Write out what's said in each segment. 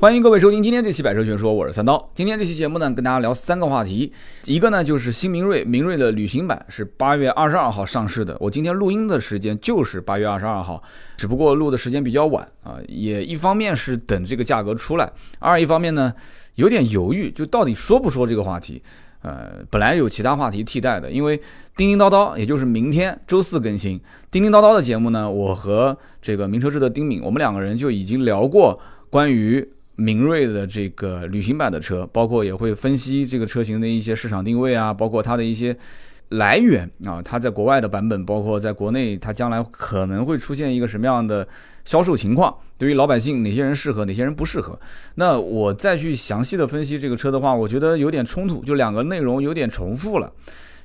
欢迎各位收听今天这期百车全说，我是三刀。今天这期节目呢，跟大家聊三个话题，一个呢就是新明锐，明锐的旅行版是八月二十二号上市的。我今天录音的时间就是八月二十二号，只不过录的时间比较晚啊，也一方面是等这个价格出来，二一方面呢有点犹豫，就到底说不说这个话题。呃，本来有其他话题替代的，因为叮叮叨叨，也就是明天周四更新叮叮叨叨的节目呢，我和这个名车志的丁敏，我们两个人就已经聊过关于。明锐的这个旅行版的车，包括也会分析这个车型的一些市场定位啊，包括它的一些来源啊，它在国外的版本，包括在国内，它将来可能会出现一个什么样的销售情况？对于老百姓，哪些人适合，哪些人不适合？那我再去详细的分析这个车的话，我觉得有点冲突，就两个内容有点重复了。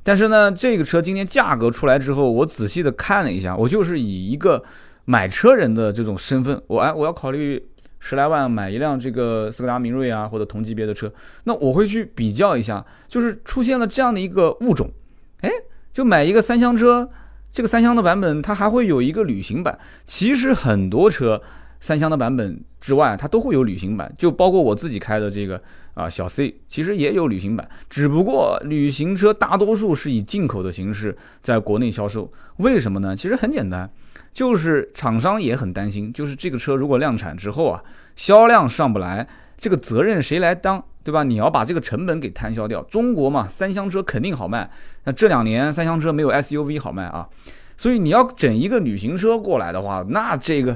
但是呢，这个车今天价格出来之后，我仔细的看了一下，我就是以一个买车人的这种身份，我哎，我要考虑。十来万买一辆这个斯柯达明锐啊，或者同级别的车，那我会去比较一下，就是出现了这样的一个物种，哎，就买一个三厢车，这个三厢的版本它还会有一个旅行版。其实很多车三厢的版本之外，它都会有旅行版，就包括我自己开的这个啊小 C，其实也有旅行版，只不过旅行车大多数是以进口的形式在国内销售。为什么呢？其实很简单。就是厂商也很担心，就是这个车如果量产之后啊，销量上不来，这个责任谁来当，对吧？你要把这个成本给摊销掉。中国嘛，三厢车肯定好卖，那这两年三厢车没有 SUV 好卖啊，所以你要整一个旅行车过来的话，那这个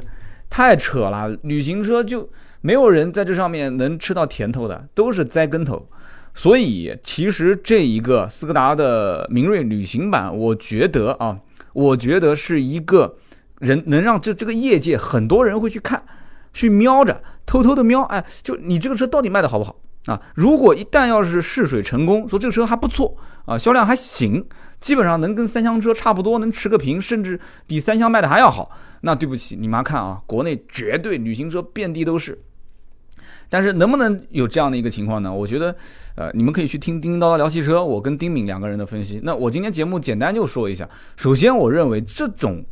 太扯了。旅行车就没有人在这上面能吃到甜头的，都是栽跟头。所以其实这一个斯柯达的明锐旅行版，我觉得啊，我觉得是一个。人能让这这个业界很多人会去看，去瞄着，偷偷的瞄，哎，就你这个车到底卖的好不好啊？如果一旦要是试水成功，说这个车还不错啊，销量还行，基本上能跟三厢车差不多，能持个平，甚至比三厢卖的还要好，那对不起，你妈看啊，国内绝对旅行车遍地都是。但是能不能有这样的一个情况呢？我觉得，呃，你们可以去听叮叮叨叨聊汽车，我跟丁敏两个人的分析。那我今天节目简单就说一下，首先我认为这种。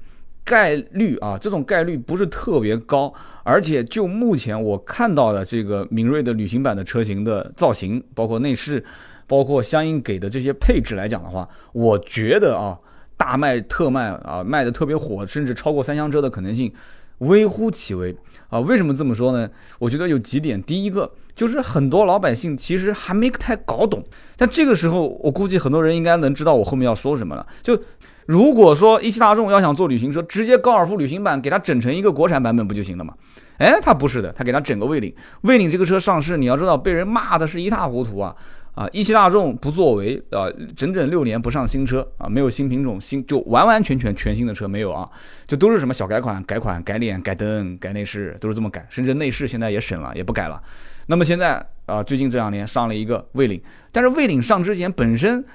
概率啊，这种概率不是特别高，而且就目前我看到的这个明锐的旅行版的车型的造型，包括内饰，包括相应给的这些配置来讲的话，我觉得啊，大卖特卖啊，卖的特别火，甚至超过三厢车的可能性微乎其微啊。为什么这么说呢？我觉得有几点，第一个就是很多老百姓其实还没太搞懂，但这个时候我估计很多人应该能知道我后面要说什么了，就。如果说一汽大众要想做旅行车，直接高尔夫旅行版给它整成一个国产版本不就行了吗？哎，它不是的，它给它整个魏领。魏领这个车上市，你要知道被人骂的是一塌糊涂啊！啊，一汽大众不作为啊，整整六年不上新车啊，没有新品种，新就完完全全全新的车没有啊，就都是什么小改款、改款、改脸、改灯、改内饰，都是这么改，甚至内饰现在也省了，也不改了。那么现在啊，最近这两年上了一个魏领，但是魏领上之前本身。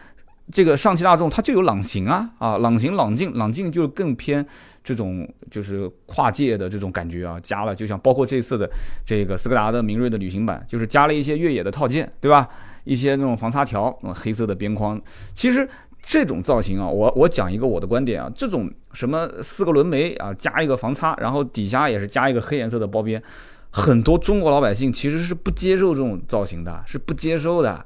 这个上汽大众它就有朗行啊啊，朗行朗境朗境就更偏这种就是跨界的这种感觉啊，加了就像包括这次的这个斯柯达的明锐的旅行版，就是加了一些越野的套件，对吧？一些那种防擦条，黑色的边框。其实这种造型啊，我我讲一个我的观点啊，这种什么四个轮眉啊，加一个防擦，然后底下也是加一个黑颜色的包边，很多中国老百姓其实是不接受这种造型的，是不接受的。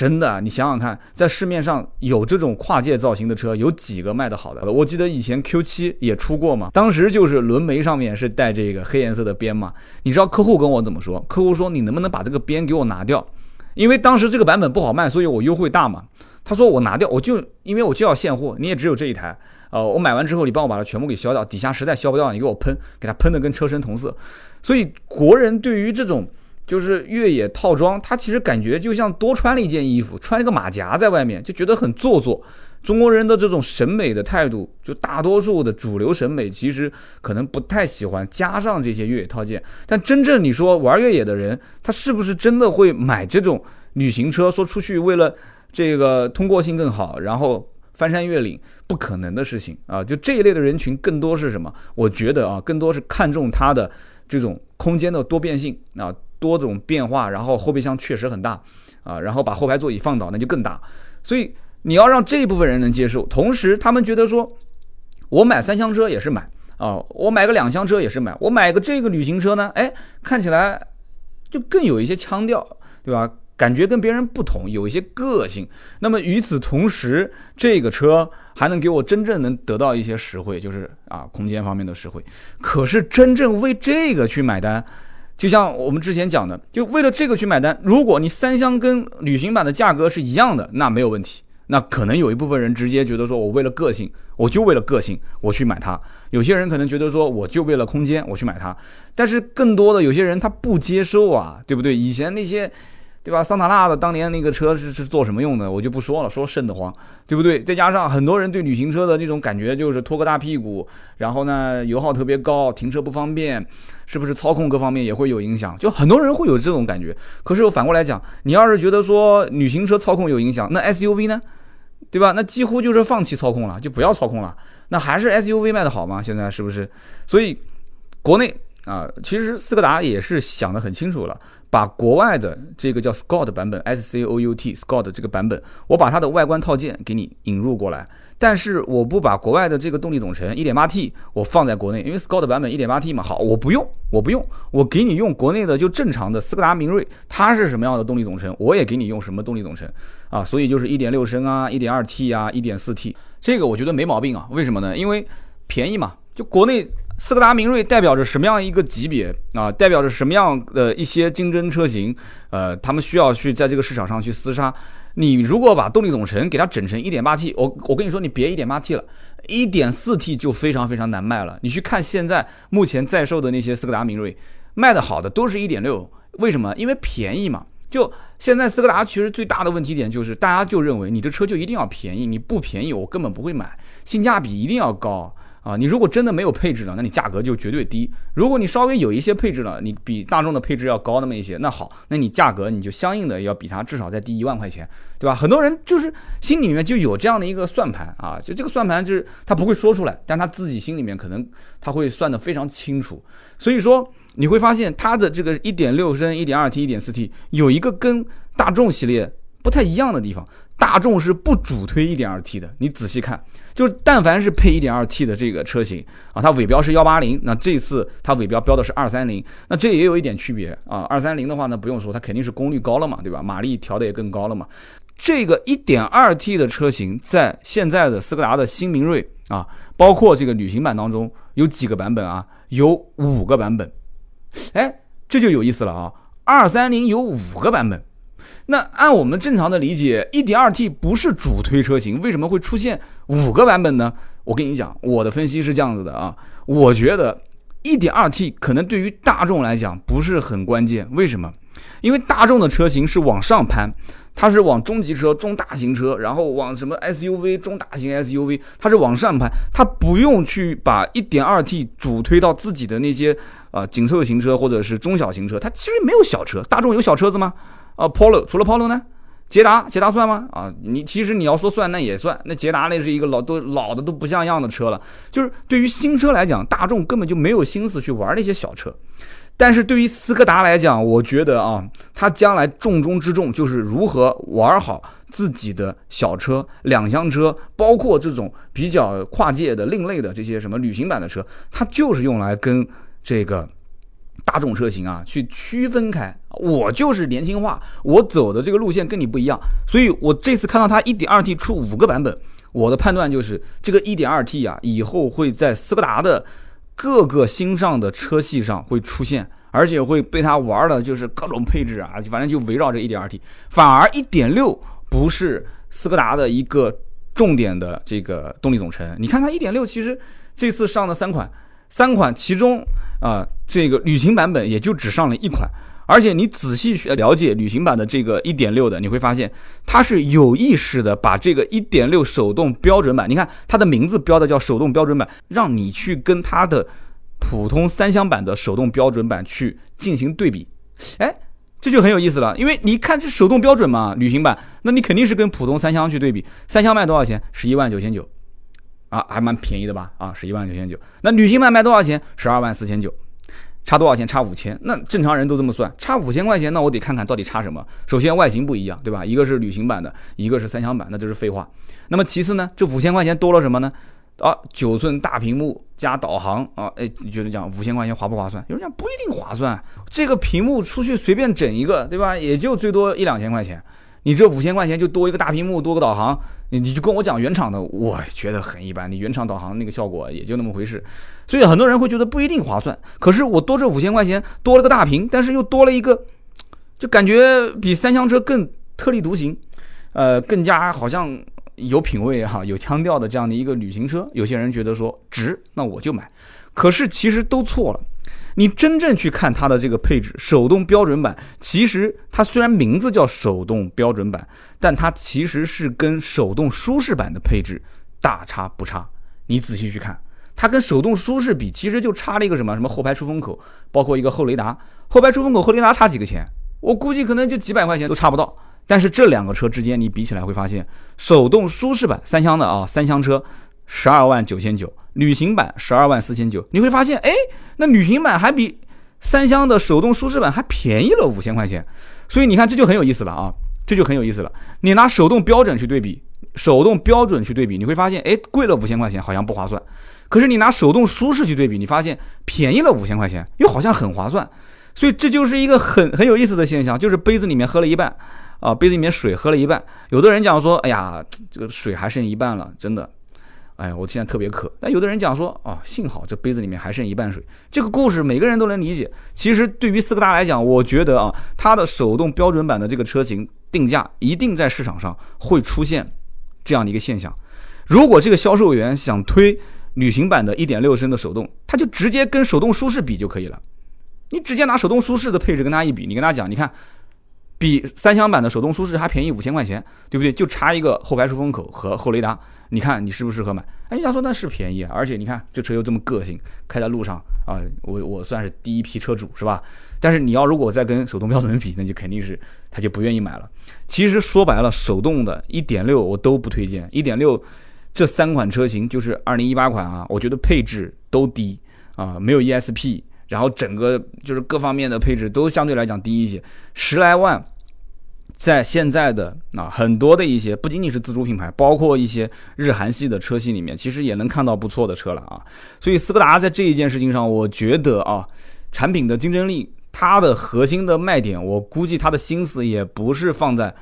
真的，你想想看，在市面上有这种跨界造型的车，有几个卖得好的？我记得以前 Q7 也出过嘛，当时就是轮眉上面是带这个黑颜色的边嘛。你知道客户跟我怎么说？客户说你能不能把这个边给我拿掉？因为当时这个版本不好卖，所以我优惠大嘛。他说我拿掉，我就因为我就要现货，你也只有这一台，呃，我买完之后你帮我把它全部给消掉，底下实在消不掉，你给我喷，给它喷的跟车身同色。所以国人对于这种。就是越野套装，它其实感觉就像多穿了一件衣服，穿了个马甲在外面，就觉得很做作。中国人的这种审美的态度，就大多数的主流审美其实可能不太喜欢加上这些越野套件。但真正你说玩越野的人，他是不是真的会买这种旅行车？说出去为了这个通过性更好，然后翻山越岭，不可能的事情啊！就这一类的人群，更多是什么？我觉得啊，更多是看重它的这种空间的多变性啊。多种变化，然后后备箱确实很大，啊，然后把后排座椅放倒那就更大，所以你要让这一部分人能接受，同时他们觉得说，我买三厢车也是买啊，我买个两厢车也是买，我买个这个旅行车呢，哎，看起来就更有一些腔调，对吧？感觉跟别人不同，有一些个性。那么与此同时，这个车还能给我真正能得到一些实惠，就是啊空间方面的实惠。可是真正为这个去买单，就像我们之前讲的，就为了这个去买单。如果你三厢跟旅行版的价格是一样的，那没有问题。那可能有一部分人直接觉得说，我为了个性，我就为了个性我去买它。有些人可能觉得说，我就为了空间我去买它。但是更多的有些人他不接受啊，对不对？以前那些。对吧？桑塔纳的当年那个车是是做什么用的？我就不说了，说瘆得慌，对不对？再加上很多人对旅行车的那种感觉就是拖个大屁股，然后呢油耗特别高，停车不方便，是不是操控各方面也会有影响？就很多人会有这种感觉。可是我反过来讲，你要是觉得说旅行车操控有影响，那 SUV 呢？对吧？那几乎就是放弃操控了，就不要操控了。那还是 SUV 卖的好吗？现在是不是？所以国内啊，其实斯柯达也是想得很清楚了。把国外的这个叫 Scott 版本，S C O U T Scott 这个版本，我把它的外观套件给你引入过来，但是我不把国外的这个动力总成 1.8T 我放在国内，因为 Scott 版本 1.8T 嘛，好，我不用，我不用，我给你用国内的就正常的斯柯达明锐，它是什么样的动力总成，我也给你用什么动力总成啊，所以就是1.6升啊，1.2T 啊，1.4T，这个我觉得没毛病啊，为什么呢？因为便宜嘛，就国内。斯柯达明锐代表着什么样一个级别啊？代表着什么样的一些竞争车型？呃，他们需要去在这个市场上去厮杀。你如果把动力总成给它整成 1.8T，我我跟你说，你别 1.8T 了，1.4T 就非常非常难卖了。你去看现在目前在售的那些斯柯达明锐，卖的好的都是一点六，为什么？因为便宜嘛。就现在斯柯达其实最大的问题点就是，大家就认为你这车就一定要便宜，你不便宜我根本不会买，性价比一定要高。啊，你如果真的没有配置了，那你价格就绝对低。如果你稍微有一些配置了，你比大众的配置要高那么一些，那好，那你价格你就相应的要比它至少再低一万块钱，对吧？很多人就是心里面就有这样的一个算盘啊，就这个算盘就是他不会说出来，但他自己心里面可能他会算得非常清楚。所以说你会发现它的这个一点六升、一点二 T、一点四 T 有一个跟大众系列不太一样的地方，大众是不主推一点二 T 的，你仔细看。就是但凡是配 1.2T 的这个车型啊，它尾标是180，那这次它尾标标的是230，那这也有一点区别啊。230的话呢，不用说，它肯定是功率高了嘛，对吧？马力调的也更高了嘛。这个 1.2T 的车型在现在的斯柯达的新明锐啊，包括这个旅行版当中有几个版本啊？有五个版本。哎，这就有意思了啊！230有五个版本。那按我们正常的理解，1.2T 不是主推车型，为什么会出现五个版本呢？我跟你讲，我的分析是这样子的啊，我觉得 1.2T 可能对于大众来讲不是很关键，为什么？因为大众的车型是往上攀，它是往中级车、中大型车，然后往什么 SUV、中大型 SUV，它是往上攀，它不用去把 1.2T 主推到自己的那些啊紧凑型车或者是中小型车，它其实没有小车，大众有小车子吗？啊，Polo 除了 Polo 呢？捷达，捷达算吗？啊，你其实你要说算，那也算。那捷达那是一个老都老的都不像样的车了。就是对于新车来讲，大众根本就没有心思去玩那些小车。但是对于斯柯达来讲，我觉得啊，它将来重中之重就是如何玩好自己的小车、两厢车，包括这种比较跨界的、另类的这些什么旅行版的车，它就是用来跟这个。大众车型啊，去区分开，我就是年轻化，我走的这个路线跟你不一样，所以我这次看到它 1.2T 出五个版本，我的判断就是这个 1.2T 啊，以后会在斯柯达的各个新上的车系上会出现，而且会被它玩的就是各种配置啊，反正就围绕着 1.2T，反而1.6不是斯柯达的一个重点的这个动力总成，你看它1.6其实这次上的三款。三款，其中啊，这个旅行版本也就只上了一款，而且你仔细去了解旅行版的这个一点六的，你会发现它是有意识的把这个一点六手动标准版，你看它的名字标的叫手动标准版，让你去跟它的普通三厢版的手动标准版去进行对比，哎，这就很有意思了，因为你看这手动标准嘛，旅行版，那你肯定是跟普通三厢去对比，三厢卖多少钱？十一万九千九。啊，还蛮便宜的吧？啊，十一万九千九。那旅行版卖多少钱？十二万四千九，差多少钱？差五千。那正常人都这么算，差五千块钱，那我得看看到底差什么。首先外形不一样，对吧？一个是旅行版的，一个是三厢版，那就是废话。那么其次呢，这五千块钱多了什么呢？啊，九寸大屏幕加导航啊，哎，你觉得讲五千块钱划不划算？有人讲不一定划算，这个屏幕出去随便整一个，对吧？也就最多一两千块钱。你这五千块钱就多一个大屏幕，多个导航，你你就跟我讲原厂的，我觉得很一般。你原厂导航那个效果也就那么回事，所以很多人会觉得不一定划算。可是我多这五千块钱多了个大屏，但是又多了一个，就感觉比三厢车更特立独行，呃，更加好像有品位哈，有腔调的这样的一个旅行车。有些人觉得说值，那我就买。可是其实都错了。你真正去看它的这个配置，手动标准版，其实它虽然名字叫手动标准版，但它其实是跟手动舒适版的配置大差不差。你仔细去看，它跟手动舒适比，其实就差了一个什么什么后排出风口，包括一个后雷达。后排出风口、后雷达差几个钱？我估计可能就几百块钱都差不到。但是这两个车之间你比起来会发现，手动舒适版三厢的啊，三厢车。十二万九千九，旅行版十二万四千九，你会发现，哎，那旅行版还比三厢的手动舒适版还便宜了五千块钱，所以你看这就很有意思了啊，这就很有意思了。你拿手动标准去对比，手动标准去对比，你会发现，哎，贵了五千块钱，好像不划算。可是你拿手动舒适去对比，你发现便宜了五千块钱，又好像很划算。所以这就是一个很很有意思的现象，就是杯子里面喝了一半，啊，杯子里面水喝了一半。有的人讲说，哎呀，这个水还剩一半了，真的。哎，我现在特别渴。但有的人讲说，哦，幸好这杯子里面还剩一半水。这个故事每个人都能理解。其实对于斯柯达来讲，我觉得啊，它的手动标准版的这个车型定价一定在市场上会出现这样的一个现象。如果这个销售员想推旅行版的1.6升的手动，他就直接跟手动舒适比就可以了。你直接拿手动舒适的配置跟他一比，你跟他讲，你看，比三厢版的手动舒适还便宜五千块钱，对不对？就差一个后排出风口和后雷达。你看你适不适合买？哎，你想说那是便宜，而且你看这车又这么个性，开在路上啊，我我算是第一批车主是吧？但是你要如果再跟手动标准比，那就肯定是他就不愿意买了。其实说白了，手动的1.6我都不推荐。1.6这三款车型就是2018款啊，我觉得配置都低啊，没有 ESP，然后整个就是各方面的配置都相对来讲低一些，十来万。在现在的啊很多的一些不仅仅是自主品牌，包括一些日韩系的车系里面，其实也能看到不错的车了啊。所以斯柯达在这一件事情上，我觉得啊，产品的竞争力，它的核心的卖点，我估计它的心思也不是放在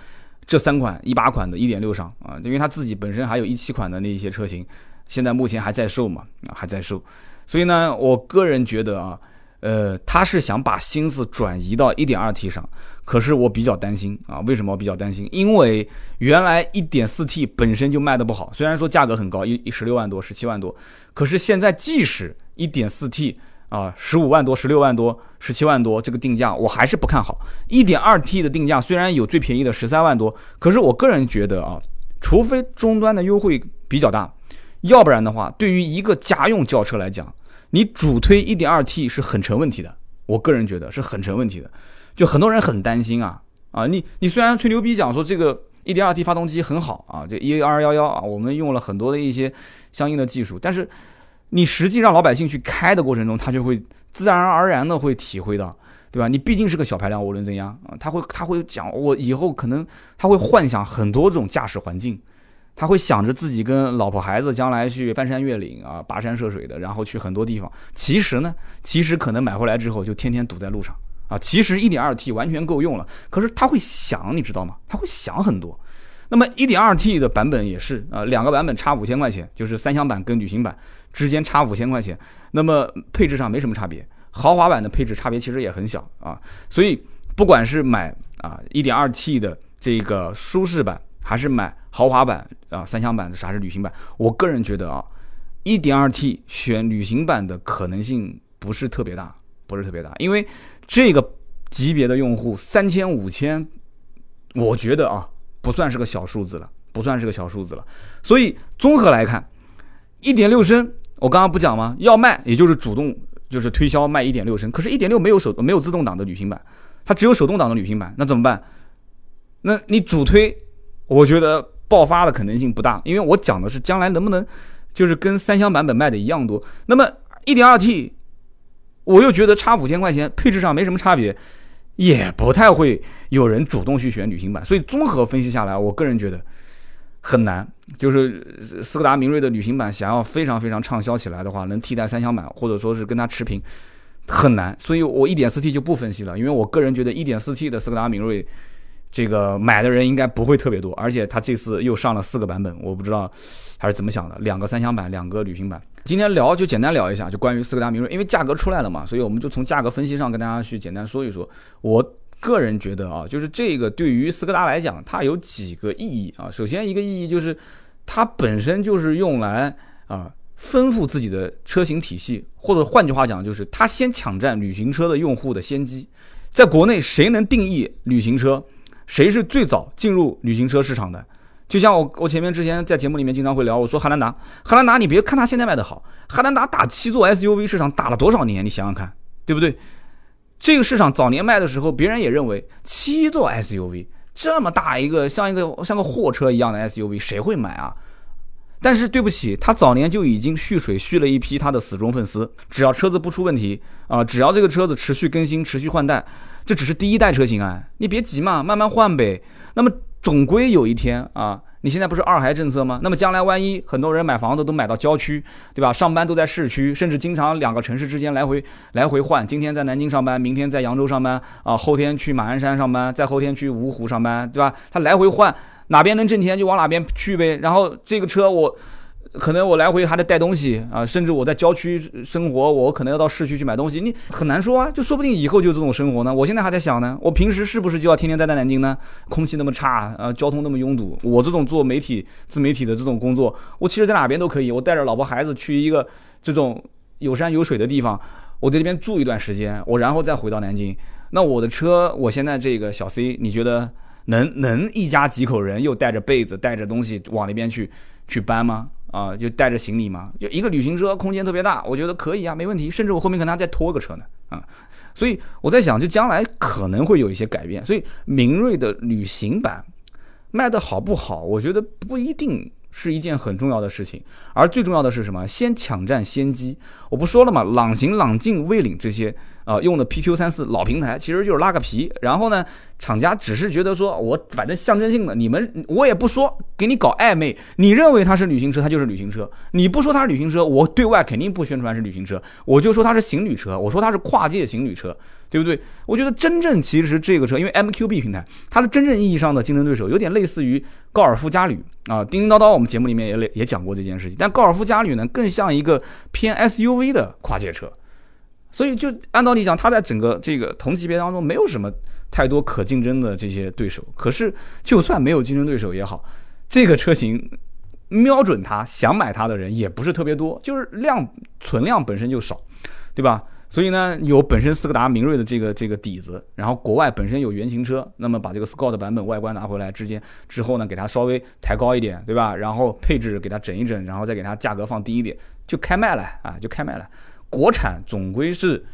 这三款一八款的一点六上啊，因为它自己本身还有一七款的那一些车型，现在目前还在售嘛啊还在售，所以呢，我个人觉得啊。呃，他是想把心思转移到 1.2T 上，可是我比较担心啊。为什么我比较担心？因为原来 1.4T 本身就卖的不好，虽然说价格很高，一一十六万多、十七万多，可是现在即使 1.4T 啊，十五万多、十六万多、十七万多这个定价，我还是不看好。1.2T 的定价虽然有最便宜的十三万多，可是我个人觉得啊，除非终端的优惠比较大，要不然的话，对于一个家用轿车来讲。你主推 1.2T 是很成问题的，我个人觉得是很成问题的，就很多人很担心啊啊！你你虽然吹牛逼讲说这个 1.2T 发动机很好啊，这 EA211 啊，我们用了很多的一些相应的技术，但是你实际让老百姓去开的过程中，他就会自然而然的会体会到，对吧？你毕竟是个小排量涡轮增压啊，他会他会讲我以后可能他会幻想很多种驾驶环境。他会想着自己跟老婆孩子将来去翻山越岭啊，跋山涉水的，然后去很多地方。其实呢，其实可能买回来之后就天天堵在路上啊。其实 1.2T 完全够用了，可是他会想，你知道吗？他会想很多。那么 1.2T 的版本也是啊，两个版本差五千块钱，就是三厢版跟旅行版之间差五千块钱。那么配置上没什么差别，豪华版的配置差别其实也很小啊。所以不管是买啊 1.2T 的这个舒适版。还是买豪华版啊，三厢版的还是旅行版？我个人觉得啊，1.2T 选旅行版的可能性不是特别大，不是特别大，因为这个级别的用户三千五千，我觉得啊，不算是个小数字了，不算是个小数字了。所以综合来看，1.6升，我刚刚不讲吗？要卖也就是主动就是推销卖1.6升，可是1.6没有手没有自动挡的旅行版，它只有手动挡的旅行版，那怎么办？那你主推？我觉得爆发的可能性不大，因为我讲的是将来能不能就是跟三厢版本卖的一样多。那么 1.2T，我又觉得差五千块钱，配置上没什么差别，也不太会有人主动去选旅行版。所以综合分析下来，我个人觉得很难。就是斯柯达明锐的旅行版想要非常非常畅销起来的话，能替代三厢版或者说是跟它持平，很难。所以我 1.4T 就不分析了，因为我个人觉得 1.4T 的斯柯达明锐。这个买的人应该不会特别多，而且他这次又上了四个版本，我不知道还是怎么想的，两个三厢版，两个旅行版。今天聊就简单聊一下，就关于斯柯达明锐，因为价格出来了嘛，所以我们就从价格分析上跟大家去简单说一说。我个人觉得啊，就是这个对于斯柯达来讲，它有几个意义啊。首先一个意义就是，它本身就是用来啊丰富自己的车型体系，或者换句话讲，就是它先抢占旅行车的用户的先机。在国内，谁能定义旅行车？谁是最早进入旅行车市场的？就像我我前面之前在节目里面经常会聊，我说汉兰达，汉兰达你别看它现在卖的好，汉兰达打七座 SUV 市场打了多少年？你想想看，对不对？这个市场早年卖的时候，别人也认为七座 SUV 这么大一个像一个像个货车一样的 SUV，谁会买啊？但是对不起，他早年就已经蓄水蓄了一批他的死忠粉丝，只要车子不出问题啊，只要这个车子持续更新、持续换代。这只是第一代车型啊，你别急嘛，慢慢换呗。那么总归有一天啊，你现在不是二孩政策吗？那么将来万一很多人买房子都买到郊区，对吧？上班都在市区，甚至经常两个城市之间来回来回换，今天在南京上班，明天在扬州上班啊，后天去马鞍山上班，再后天去芜湖上班，对吧？他来回换，哪边能挣钱就往哪边去呗。然后这个车我。可能我来回还得带东西啊，甚至我在郊区生活，我可能要到市区去买东西，你很难说啊，就说不定以后就这种生活呢。我现在还在想呢，我平时是不是就要天天待在南京呢？空气那么差啊，交通那么拥堵，我这种做媒体、自媒体的这种工作，我其实在哪边都可以，我带着老婆孩子去一个这种有山有水的地方，我在这边住一段时间，我然后再回到南京。那我的车，我现在这个小 C，你觉得能能一家几口人又带着被子、带着东西往那边去去搬吗？啊，就带着行李嘛，就一个旅行车，空间特别大，我觉得可以啊，没问题。甚至我后面可能还再拖个车呢，啊，所以我在想，就将来可能会有一些改变。所以明锐的旅行版卖的好不好，我觉得不一定。是一件很重要的事情，而最重要的是什么？先抢占先机。我不说了嘛，朗行、朗境、魏领这些啊，用的 PQ 三四老平台，其实就是拉个皮。然后呢，厂家只是觉得说，我反正象征性的，你们我也不说，给你搞暧昧。你认为它是旅行车，它就是旅行车；你不说它是旅行车，我对外肯定不宣传是旅行车，我就说它是行旅车，我说它是跨界行旅车。对不对？我觉得真正其实这个车，因为 MQB 平台，它的真正意义上的竞争对手有点类似于高尔夫嘉旅啊。叮叮叨叨，我们节目里面也也讲过这件事情。但高尔夫嘉旅呢，更像一个偏 SUV 的跨界车，所以就按道理讲，它在整个这个同级别当中没有什么太多可竞争的这些对手。可是就算没有竞争对手也好，这个车型瞄准它想买它的人也不是特别多，就是量存量本身就少，对吧？所以呢，有本身斯柯达明锐的这个这个底子，然后国外本身有原型车，那么把这个 Scott 版本外观拿回来，之间之后呢，给它稍微抬高一点，对吧？然后配置给它整一整，然后再给它价格放低一点，就开卖了啊，就开卖了。国产总归是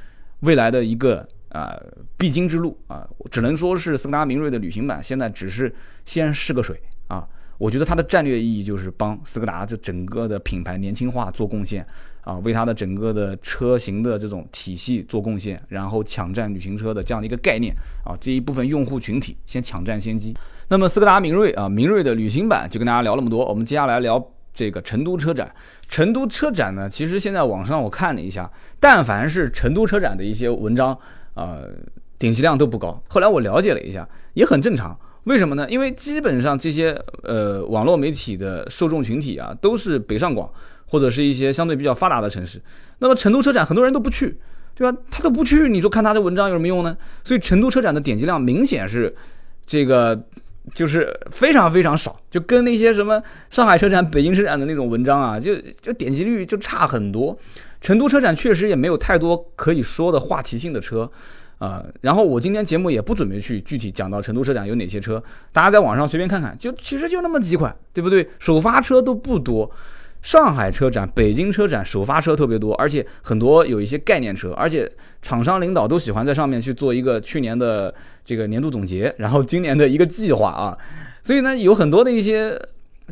未来的一个啊必经之路啊，只能说是斯柯达明锐的旅行版现在只是先试个水啊。我觉得它的战略意义就是帮斯柯达这整个的品牌年轻化做贡献啊，为它的整个的车型的这种体系做贡献，然后抢占旅行车的这样的一个概念啊，这一部分用户群体先抢占先机。那么斯柯达明锐啊，明锐的旅行版就跟大家聊那么多，我们接下来聊这个成都车展。成都车展呢，其实现在网上我看了一下，但凡是成都车展的一些文章啊，点击量都不高。后来我了解了一下，也很正常。为什么呢？因为基本上这些呃网络媒体的受众群体啊，都是北上广或者是一些相对比较发达的城市。那么成都车展很多人都不去，对吧？他都不去，你说看他的文章有什么用呢？所以成都车展的点击量明显是这个就是非常非常少，就跟那些什么上海车展、北京车展的那种文章啊，就就点击率就差很多。成都车展确实也没有太多可以说的话题性的车。啊，然后我今天节目也不准备去具体讲到成都车展有哪些车，大家在网上随便看看，就其实就那么几款，对不对？首发车都不多，上海车展、北京车展首发车特别多，而且很多有一些概念车，而且厂商领导都喜欢在上面去做一个去年的这个年度总结，然后今年的一个计划啊，所以呢，有很多的一些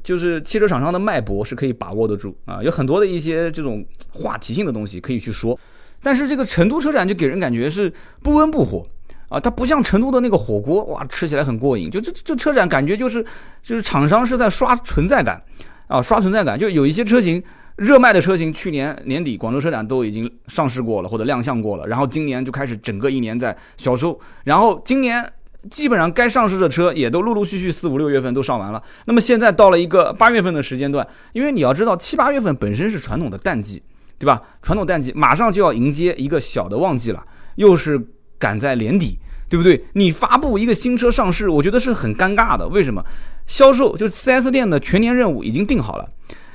就是汽车厂商的脉搏是可以把握得住啊，有很多的一些这种话题性的东西可以去说。但是这个成都车展就给人感觉是不温不火，啊，它不像成都的那个火锅，哇，吃起来很过瘾。就这这车展感觉就是就是厂商是在刷存在感啊，刷存在感。就有一些车型热卖的车型，去年年底广州车展都已经上市过了或者亮相过了，然后今年就开始整个一年在销售，然后今年基本上该上市的车也都陆陆续续四五六月份都上完了。那么现在到了一个八月份的时间段，因为你要知道七八月份本身是传统的淡季，对吧？传统淡季马上就要迎接一个小的旺季了，又是。赶在年底，对不对？你发布一个新车上市，我觉得是很尴尬的。为什么？销售就是 4S 店的全年任务已经定好了，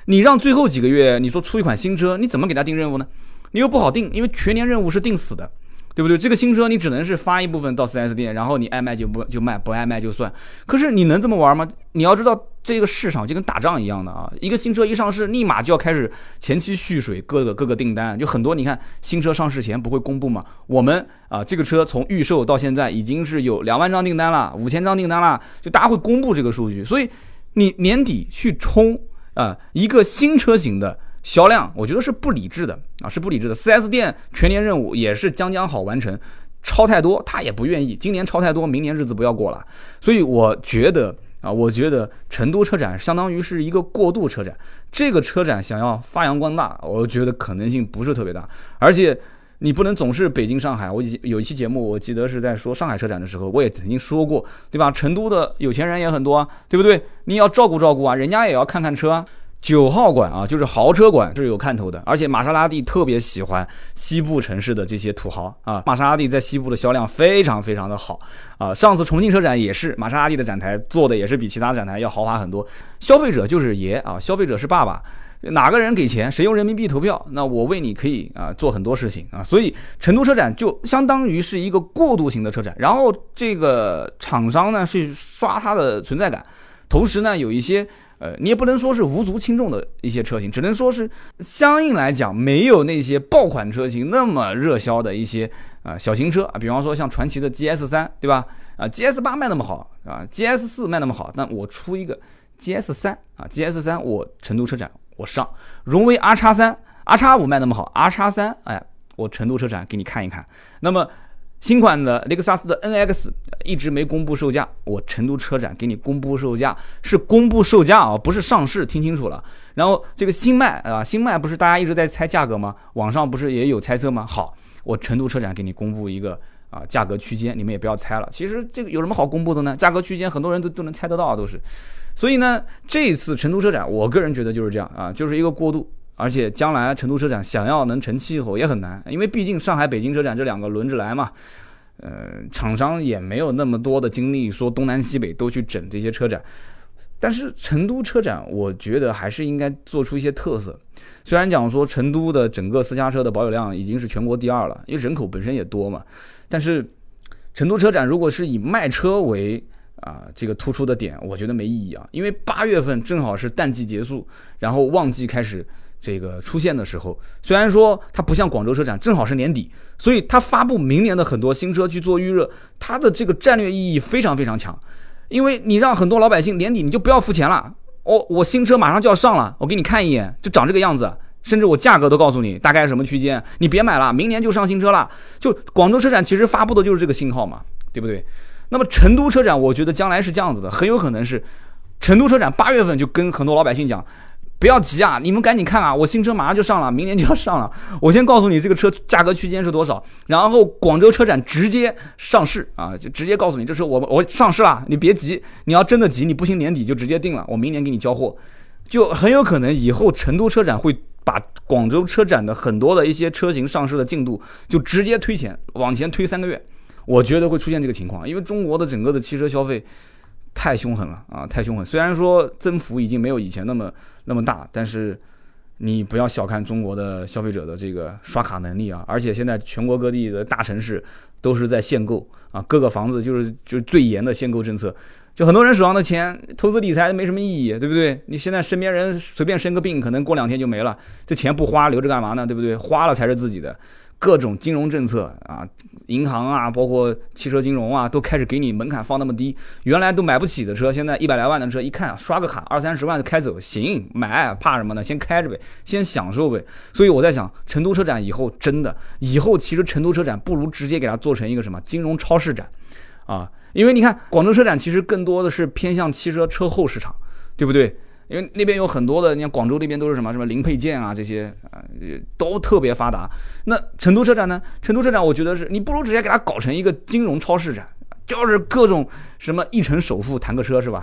你让最后几个月你说出一款新车，你怎么给他定任务呢？你又不好定，因为全年任务是定死的。对不对？这个新车你只能是发一部分到 4S 店，然后你爱卖就不就卖，不爱卖就算。可是你能这么玩吗？你要知道这个市场就跟打仗一样的啊，一个新车一上市，立马就要开始前期蓄水，各个各个订单就很多。你看新车上市前不会公布吗？我们啊，这个车从预售到现在已经是有两万张订单了，五千张订单了，就大家会公布这个数据。所以你年底去冲啊一个新车型的。销量我觉得是不理智的啊，是不理智的。4S 店全年任务也是将将好完成，超太多他也不愿意。今年超太多，明年日子不要过了。所以我觉得啊，我觉得成都车展相当于是一个过渡车展，这个车展想要发扬光大，我觉得可能性不是特别大。而且你不能总是北京、上海。我有一期节目，我记得是在说上海车展的时候，我也曾经说过，对吧？成都的有钱人也很多啊，对不对？你要照顾照顾啊，人家也要看看车。九号馆啊，就是豪车馆是有看头的，而且玛莎拉蒂特别喜欢西部城市的这些土豪啊。玛莎拉蒂在西部的销量非常非常的好啊。上次重庆车展也是，玛莎拉蒂的展台做的也是比其他展台要豪华很多。消费者就是爷啊，消费者是爸爸，哪个人给钱，谁用人民币投票，那我为你可以啊做很多事情啊。所以成都车展就相当于是一个过渡型的车展，然后这个厂商呢是刷它的存在感，同时呢有一些。呃，你也不能说是无足轻重的一些车型，只能说是相应来讲没有那些爆款车型那么热销的一些啊小型车啊，比方说像传祺的 GS 三，对吧？啊，GS 八卖那么好啊，GS 四卖那么好，那我出一个 GS 三啊，GS 三我成都车展我上，荣威 R 叉三，R 叉五卖那么好，R 叉三哎，我成都车展给你看一看，那么。新款的雷克萨斯的 NX 一直没公布售价，我成都车展给你公布售价，是公布售价啊，不是上市，听清楚了。然后这个新迈啊，新迈不是大家一直在猜价格吗？网上不是也有猜测吗？好，我成都车展给你公布一个啊价格区间，你们也不要猜了。其实这个有什么好公布的呢？价格区间很多人都都能猜得到，都是。所以呢，这次成都车展，我个人觉得就是这样啊，就是一个过渡。而且将来成都车展想要能成气候也很难，因为毕竟上海、北京车展这两个轮着来嘛，呃，厂商也没有那么多的精力说东南西北都去整这些车展。但是成都车展，我觉得还是应该做出一些特色。虽然讲说成都的整个私家车的保有量已经是全国第二了，因为人口本身也多嘛，但是成都车展如果是以卖车为啊这个突出的点，我觉得没意义啊，因为八月份正好是淡季结束，然后旺季开始。这个出现的时候，虽然说它不像广州车展，正好是年底，所以它发布明年的很多新车去做预热，它的这个战略意义非常非常强，因为你让很多老百姓年底你就不要付钱了，哦，我新车马上就要上了，我给你看一眼，就长这个样子，甚至我价格都告诉你大概什么区间，你别买了，明年就上新车了。就广州车展其实发布的就是这个信号嘛，对不对？那么成都车展，我觉得将来是这样子的，很有可能是成都车展八月份就跟很多老百姓讲。不要急啊，你们赶紧看啊！我新车马上就上了，明年就要上了。我先告诉你这个车价格区间是多少，然后广州车展直接上市啊，就直接告诉你这车我我上市了，你别急，你要真的急，你不行年底就直接定了，我明年给你交货，就很有可能以后成都车展会把广州车展的很多的一些车型上市的进度就直接推前往前推三个月，我觉得会出现这个情况，因为中国的整个的汽车消费。太凶狠了啊！太凶狠。虽然说增幅已经没有以前那么那么大，但是你不要小看中国的消费者的这个刷卡能力啊！而且现在全国各地的大城市都是在限购啊，各个房子就是就是最严的限购政策。就很多人手上的钱投资理财没什么意义，对不对？你现在身边人随便生个病，可能过两天就没了，这钱不花留着干嘛呢？对不对？花了才是自己的。各种金融政策啊，银行啊，包括汽车金融啊，都开始给你门槛放那么低，原来都买不起的车，现在一百来万的车，一看刷个卡二三十万就开走，行，买怕什么呢？先开着呗，先享受呗。所以我在想，成都车展以后真的，以后其实成都车展不如直接给它做成一个什么金融超市展，啊，因为你看广州车展其实更多的是偏向汽车车后市场，对不对？因为那边有很多的，你看广州那边都是什么什么零配件啊，这些啊都特别发达。那成都车展呢？成都车展我觉得是你不如直接给它搞成一个金融超市展，就是各种什么一成首付谈个车是吧？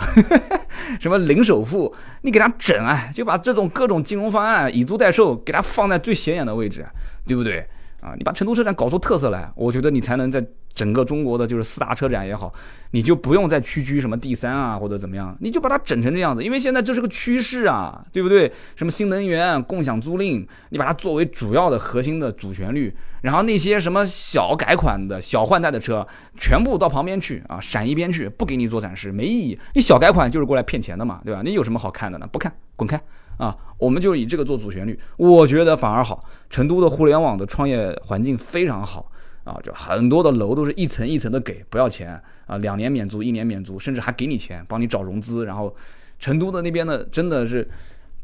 什么零首付，你给它整啊，就把这种各种金融方案以租代售给它放在最显眼的位置，对不对？啊，你把成都车展搞出特色来，我觉得你才能在。整个中国的就是四大车展也好，你就不用再屈居什么第三啊或者怎么样，你就把它整成这样子，因为现在这是个趋势啊，对不对？什么新能源、共享租赁，你把它作为主要的核心的主旋律，然后那些什么小改款的小换代的车，全部到旁边去啊，闪一边去，不给你做展示，没意义。你小改款就是过来骗钱的嘛，对吧？你有什么好看的呢？不看，滚开啊！我们就以这个做主旋律，我觉得反而好。成都的互联网的创业环境非常好。啊，就很多的楼都是一层一层的给，不要钱啊，两年免租，一年免租，甚至还给你钱，帮你找融资。然后，成都的那边的真的是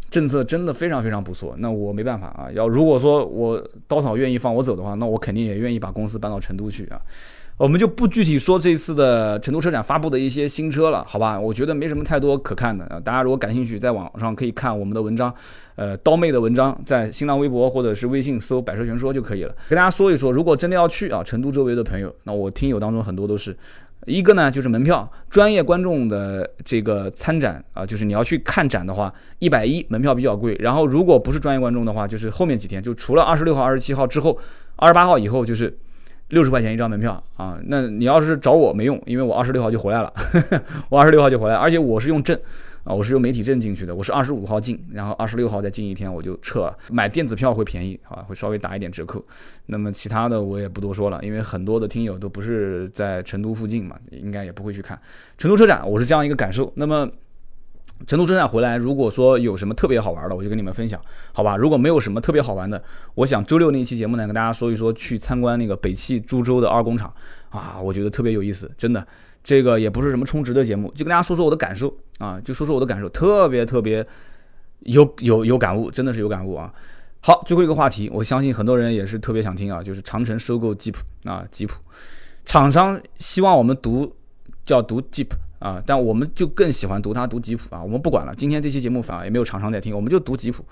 政策真的非常非常不错。那我没办法啊，要如果说我刀嫂愿意放我走的话，那我肯定也愿意把公司搬到成都去啊。我们就不具体说这次的成都车展发布的一些新车了，好吧？我觉得没什么太多可看的啊。大家如果感兴趣，在网上可以看我们的文章，呃，刀妹的文章，在新浪微博或者是微信搜“百车全说”就可以了。跟大家说一说，如果真的要去啊，成都周围的朋友，那我听友当中很多都是一个呢，就是门票，专业观众的这个参展啊，就是你要去看展的话，一百一门票比较贵。然后如果不是专业观众的话，就是后面几天，就除了二十六号、二十七号之后，二十八号以后就是。六十块钱一张门票啊，那你要是找我没用，因为我二十六号就回来了，我二十六号就回来，而且我是用证啊，我是用媒体证进去的，我是二十五号进，然后二十六号再进一天我就撤了。买电子票会便宜啊，会稍微打一点折扣。那么其他的我也不多说了，因为很多的听友都不是在成都附近嘛，应该也不会去看成都车展，我是这样一个感受。那么。成都车展回来，如果说有什么特别好玩的，我就跟你们分享，好吧？如果没有什么特别好玩的，我想周六那期节目呢，跟大家说一说去参观那个北汽株洲的二工厂啊，我觉得特别有意思，真的，这个也不是什么充值的节目，就跟大家说说我的感受啊，就说说我的感受，特别特别有有有感悟，真的是有感悟啊。好，最后一个话题，我相信很多人也是特别想听啊，就是长城收购吉普啊，吉普厂商希望我们读叫读 Jeep。啊，但我们就更喜欢读它读吉普啊，我们不管了。今天这期节目反而也没有厂商在听，我们就读吉普。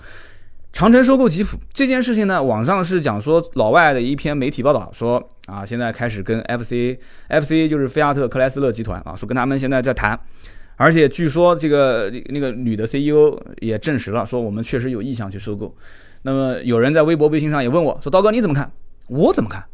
长城收购吉普这件事情呢，网上是讲说老外的一篇媒体报道说啊，现在开始跟 FCA，FCA 就是菲亚特克莱斯勒集团啊，说跟他们现在在谈，而且据说这个那个女的 CEO 也证实了，说我们确实有意向去收购。那么有人在微博、微信上也问我说，刀哥你怎么看？我怎么看？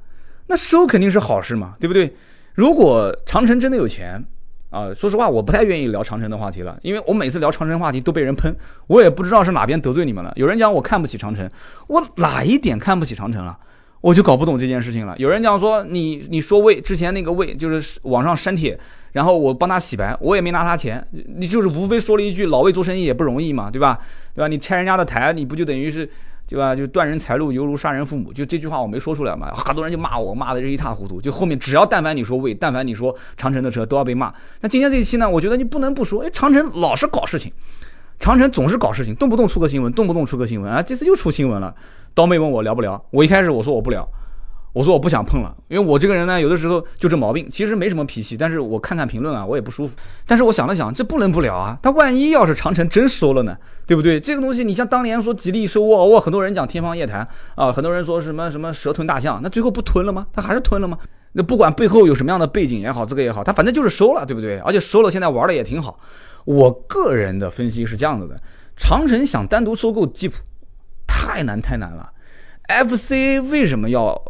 那收肯定是好事嘛，对不对？如果长城真的有钱。啊，说实话，我不太愿意聊长城的话题了，因为我每次聊长城话题都被人喷，我也不知道是哪边得罪你们了。有人讲我看不起长城，我哪一点看不起长城了？我就搞不懂这件事情了。有人讲说你你说魏之前那个魏就是网上删帖，然后我帮他洗白，我也没拿他钱，你就是无非说了一句老魏做生意也不容易嘛，对吧？对吧？你拆人家的台，你不就等于是？对吧？就断人财路犹如杀人父母，就这句话我没说出来嘛，很多人就骂我，骂的是一塌糊涂。就后面只要但凡你说魏，但凡你说长城的车都要被骂。那今天这一期呢，我觉得你不能不说，哎，长城老是搞事情，长城总是搞事情，动不动出个新闻，动不动出个新闻啊，这次又出新闻了。刀妹问我聊不聊，我一开始我说我不聊。我说我不想碰了，因为我这个人呢，有的时候就这毛病，其实没什么脾气，但是我看看评论啊，我也不舒服。但是我想了想，这不能不聊啊，他万一要是长城真收了呢，对不对？这个东西，你像当年说吉利收沃尔沃，很多人讲天方夜谭啊，很多人说什么什么蛇吞大象，那最后不吞了吗？他还是吞了吗？那不管背后有什么样的背景也好，这个也好，他反正就是收了，对不对？而且收了，现在玩的也挺好。我个人的分析是这样子的：长城想单独收购吉普，太难太难了。FCA 为什么要？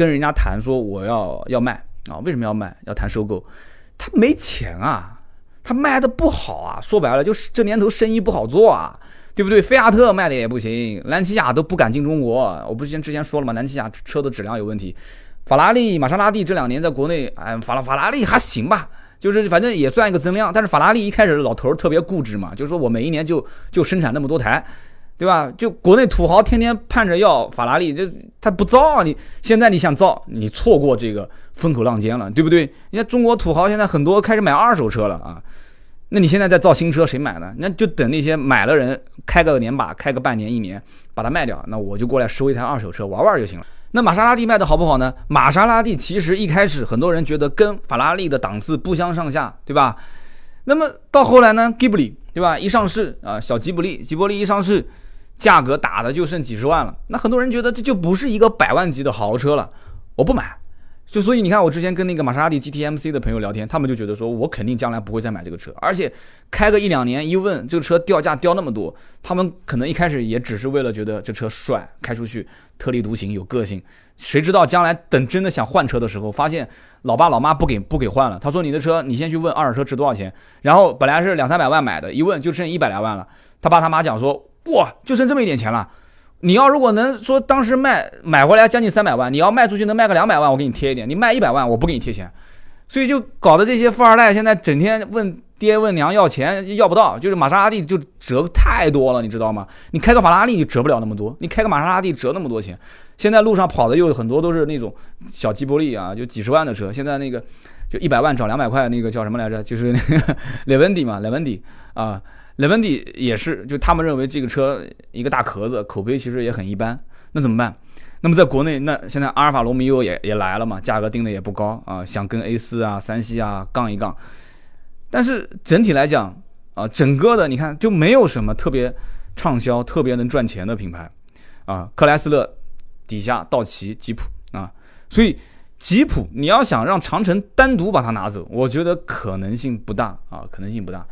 跟人家谈说我要要卖啊，为什么要卖？要谈收购，他没钱啊，他卖的不好啊，说白了就是这年头生意不好做啊，对不对？菲亚特卖的也不行，兰奇亚都不敢进中国。我不是之前说了吗？兰奇亚车的质量有问题。法拉利、玛莎拉蒂这两年在国内，哎，法拉法拉利还行吧，就是反正也算一个增量。但是法拉利一开始老头特别固执嘛，就是说我每一年就就生产那么多台。对吧？就国内土豪天天盼着要法拉利，这他不造啊你，现在你想造，你错过这个风口浪尖了，对不对？你看中国土豪现在很多开始买二手车了啊，那你现在在造新车，谁买呢？那就等那些买了人开个年把，开个半年一年，把它卖掉，那我就过来收一台二手车玩玩就行了。那玛莎拉蒂卖的好不好呢？玛莎拉蒂其实一开始很多人觉得跟法拉利的档次不相上下，对吧？那么到后来呢，吉布里，对吧？一上市啊，小吉布力，吉布力一上市。价格打的就剩几十万了，那很多人觉得这就不是一个百万级的豪车了，我不买。就所以你看，我之前跟那个玛莎拉蒂 GTMC 的朋友聊天，他们就觉得说我肯定将来不会再买这个车，而且开个一两年，一问这个车掉价掉那么多，他们可能一开始也只是为了觉得这车帅，开出去特立独行有个性，谁知道将来等真的想换车的时候，发现老爸老妈不给不给换了。他说你的车你先去问二手车值多少钱，然后本来是两三百万买的，一问就剩一百来万了。他爸他妈讲说。哇，就剩这么一点钱了。你要如果能说当时卖买回来将近三百万，你要卖出去能卖个两百万，我给你贴一点。你卖一百万，我不给你贴钱。所以就搞得这些富二代现在整天问爹问娘要钱，要不到。就是玛莎拉蒂就折太多了，你知道吗？你开个法拉利你折不了那么多，你开个玛莎拉蒂折那么多钱。现在路上跑的又有很多都是那种小吉博利啊，就几十万的车。现在那个就一百万找两百块那个叫什么来着？就是那个雷文迪嘛，雷文迪啊。雷文迪也是，就他们认为这个车一个大壳子，口碑其实也很一般，那怎么办？那么在国内，那现在阿尔法罗密欧也也来了嘛，价格定的也不高啊，想跟 A 四啊、三系啊杠一杠，但是整体来讲啊，整个的你看就没有什么特别畅销、特别能赚钱的品牌啊，克莱斯勒底下道奇、吉普啊，所以吉普你要想让长城单独把它拿走，我觉得可能性不大啊，可能性不大。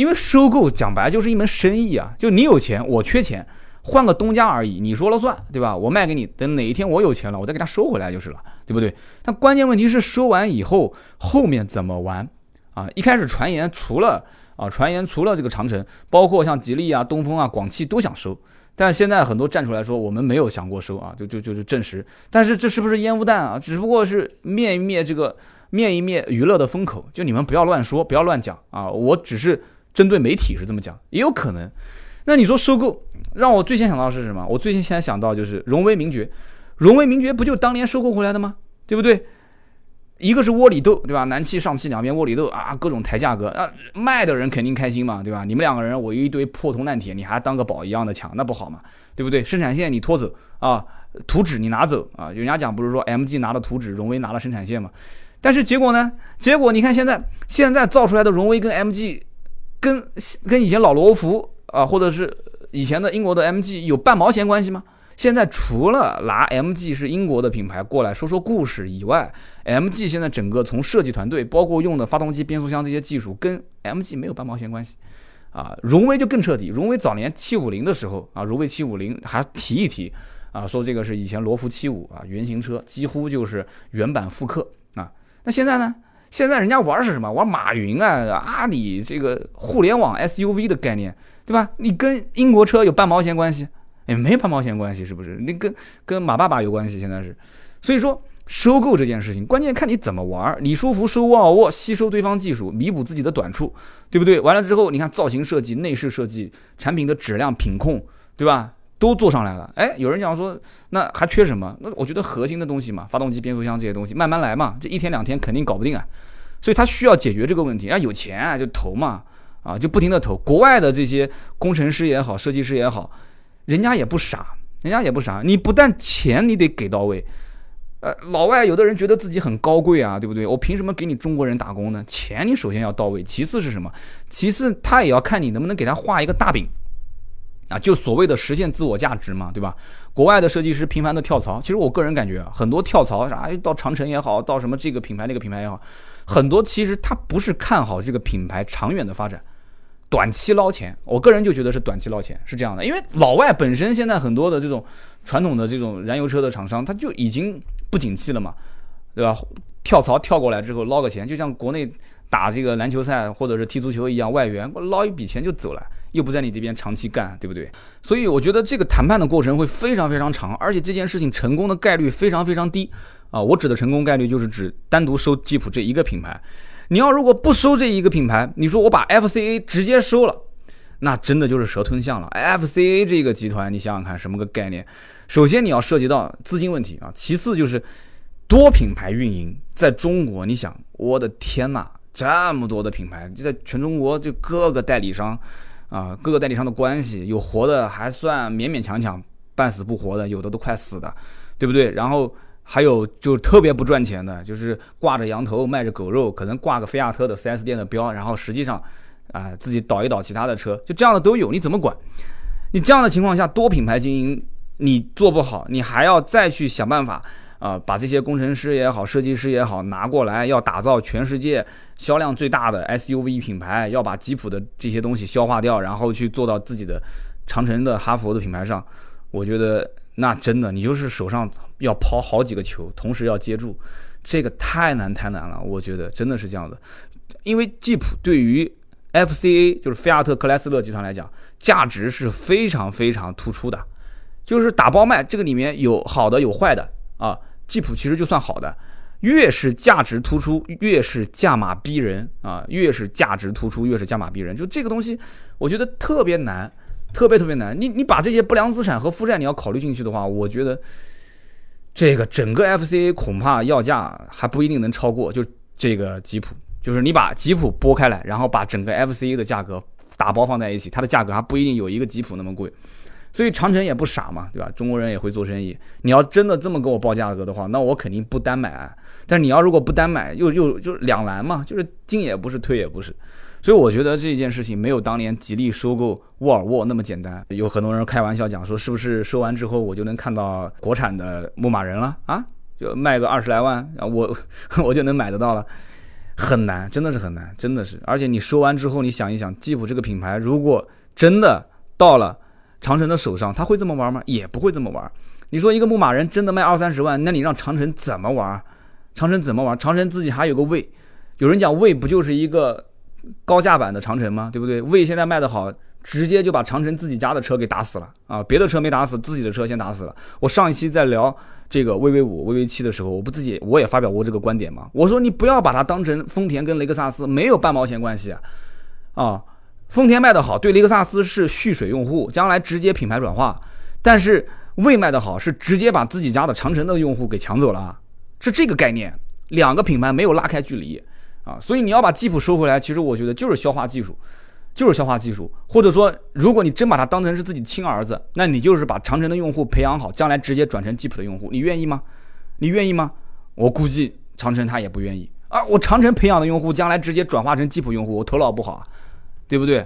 因为收购讲白就是一门生意啊，就你有钱，我缺钱，换个东家而已，你说了算，对吧？我卖给你，等哪一天我有钱了，我再给他收回来就是了，对不对？但关键问题是收完以后后面怎么玩啊？一开始传言除了啊，传言除了这个长城，包括像吉利啊、东风啊、广汽都想收，但现在很多站出来说我们没有想过收啊，就就就是证实。但是这是不是烟雾弹啊？只不过是灭一灭这个灭一灭娱乐的风口，就你们不要乱说，不要乱讲啊！我只是。针对媒体是这么讲，也有可能。那你说收购，让我最先想到是什么？我最先先想到就是荣威名爵，荣威名爵不就当年收购回来的吗？对不对？一个是窝里斗，对吧？南汽上汽两边窝里斗啊，各种抬价格啊，卖的人肯定开心嘛，对吧？你们两个人我一堆破铜烂铁，你还当个宝一样的抢，那不好嘛，对不对？生产线你拖走啊，图纸你拿走啊，人家讲不是说 MG 拿了图纸，荣威拿了生产线嘛？但是结果呢？结果你看现在现在造出来的荣威跟 MG。跟跟以前老罗孚啊，或者是以前的英国的 MG 有半毛钱关系吗？现在除了拿 MG 是英国的品牌过来说说故事以外，MG 现在整个从设计团队，包括用的发动机、变速箱这些技术，跟 MG 没有半毛钱关系。啊，荣威就更彻底。荣威早年七五零的时候啊，荣威七五零还提一提啊，说这个是以前罗孚七五啊原型车，几乎就是原版复刻啊。那现在呢？现在人家玩是什么？玩马云啊，阿里这个互联网 SUV 的概念，对吧？你跟英国车有半毛钱关系？也没半毛钱关系，是不是？你跟跟马爸爸有关系？现在是，所以说收购这件事情，关键看你怎么玩。李书福收沃尔沃，吸收对方技术，弥补自己的短处，对不对？完了之后，你看造型设计、内饰设计、产品的质量品控，对吧？都做上来了。哎，有人讲说，那还缺什么？那我觉得核心的东西嘛，发动机、变速箱这些东西，慢慢来嘛。这一天两天肯定搞不定啊。所以他需要解决这个问题，啊，有钱啊就投嘛，啊就不停的投。国外的这些工程师也好，设计师也好，人家也不傻，人家也不傻。你不但钱你得给到位，呃，老外有的人觉得自己很高贵啊，对不对？我凭什么给你中国人打工呢？钱你首先要到位，其次是什么？其次他也要看你能不能给他画一个大饼，啊，就所谓的实现自我价值嘛，对吧？国外的设计师频繁的跳槽，其实我个人感觉啊，很多跳槽啥，到长城也好，到什么这个品牌那个品牌也好。很多其实他不是看好这个品牌长远的发展，短期捞钱。我个人就觉得是短期捞钱，是这样的。因为老外本身现在很多的这种传统的这种燃油车的厂商，他就已经不景气了嘛，对吧？跳槽跳过来之后捞个钱，就像国内打这个篮球赛或者是踢足球一样，外援捞一笔钱就走了，又不在你这边长期干，对不对？所以我觉得这个谈判的过程会非常非常长，而且这件事情成功的概率非常非常低。啊，我指的成功概率就是指单独收吉普这一个品牌。你要如果不收这一个品牌，你说我把 FCA 直接收了，那真的就是蛇吞象了。FCA 这个集团，你想想看，什么个概念？首先你要涉及到资金问题啊，其次就是多品牌运营在中国，你想，我的天哪，这么多的品牌就在全中国，就各个代理商啊，各个代理商的关系，有活的还算勉勉强强，半死不活的，有的都快死的，对不对？然后还有就特别不赚钱的，就是挂着羊头卖着狗肉，可能挂个菲亚特的 4S 店的标，然后实际上。啊，自己倒一倒其他的车，就这样的都有，你怎么管？你这样的情况下，多品牌经营你做不好，你还要再去想办法啊，把这些工程师也好，设计师也好拿过来，要打造全世界销量最大的 SUV 品牌，要把吉普的这些东西消化掉，然后去做到自己的长城的、哈佛的品牌上。我觉得那真的，你就是手上要抛好几个球，同时要接住，这个太难太难了。我觉得真的是这样的，因为吉普对于 FCA 就是菲亚特克莱斯勒集团来讲，价值是非常非常突出的，就是打包卖，这个里面有好的有坏的啊。吉普其实就算好的，越是价值突出，越是价码逼人啊，越是价值突出，越是价码逼人。就这个东西，我觉得特别难，特别特别难。你你把这些不良资产和负债你要考虑进去的话，我觉得这个整个 FCA 恐怕要价还不一定能超过就这个吉普。就是你把吉普拨开来，然后把整个 FCA 的价格打包放在一起，它的价格还不一定有一个吉普那么贵，所以长城也不傻嘛，对吧？中国人也会做生意。你要真的这么给我报价格的话，那我肯定不单买。但是你要如果不单买，又又就两难嘛，就是进也不是，退也不是。所以我觉得这件事情没有当年吉利收购沃尔沃那么简单。有很多人开玩笑讲说，是不是收完之后我就能看到国产的牧马人了啊？就卖个二十来万，我 我就能买得到了。很难，真的是很难，真的是。而且你说完之后，你想一想，吉普这个品牌如果真的到了长城的手上，他会这么玩吗？也不会这么玩。你说一个牧马人真的卖二三十万，那你让长城怎么玩？长城怎么玩？长城自己还有个魏，有人讲魏不就是一个高价版的长城吗？对不对？魏现在卖的好，直接就把长城自己家的车给打死了啊！别的车没打死，自己的车先打死了。我上一期在聊。这个 VV 五、VV 七的时候，我不自己我也发表过这个观点嘛。我说你不要把它当成丰田跟雷克萨斯没有半毛钱关系啊！啊，丰田卖的好，对雷克萨斯是蓄水用户，将来直接品牌转化；但是魏卖的好，是直接把自己家的长城的用户给抢走了，是这个概念。两个品牌没有拉开距离啊，所以你要把吉普收回来，其实我觉得就是消化技术。就是消化技术，或者说，如果你真把它当成是自己亲儿子，那你就是把长城的用户培养好，将来直接转成吉普的用户，你愿意吗？你愿意吗？我估计长城他也不愿意啊！我长城培养的用户，将来直接转化成吉普用户，我头脑不好，对不对？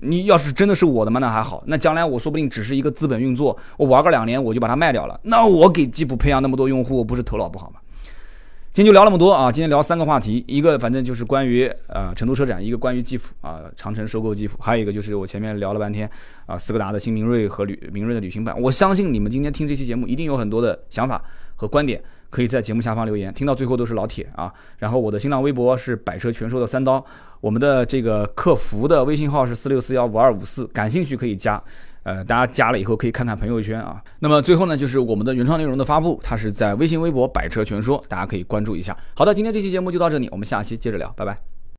你要是真的是我的嘛，那还好，那将来我说不定只是一个资本运作，我玩个两年我就把它卖掉了，那我给吉普培养那么多用户，我不是头脑不好吗？今天就聊那么多啊！今天聊三个话题，一个反正就是关于呃成都车展，一个关于吉普啊长城收购吉普，还有一个就是我前面聊了半天啊斯柯达的新明锐和旅明锐的旅行版。我相信你们今天听这期节目一定有很多的想法和观点，可以在节目下方留言。听到最后都是老铁啊！然后我的新浪微博是百车全说的三刀，我们的这个客服的微信号是四六四幺五二五四，感兴趣可以加。呃，大家加了以后可以看看朋友圈啊。那么最后呢，就是我们的原创内容的发布，它是在微信、微博“百车全说”，大家可以关注一下。好的，今天这期节目就到这里，我们下期接着聊，拜拜。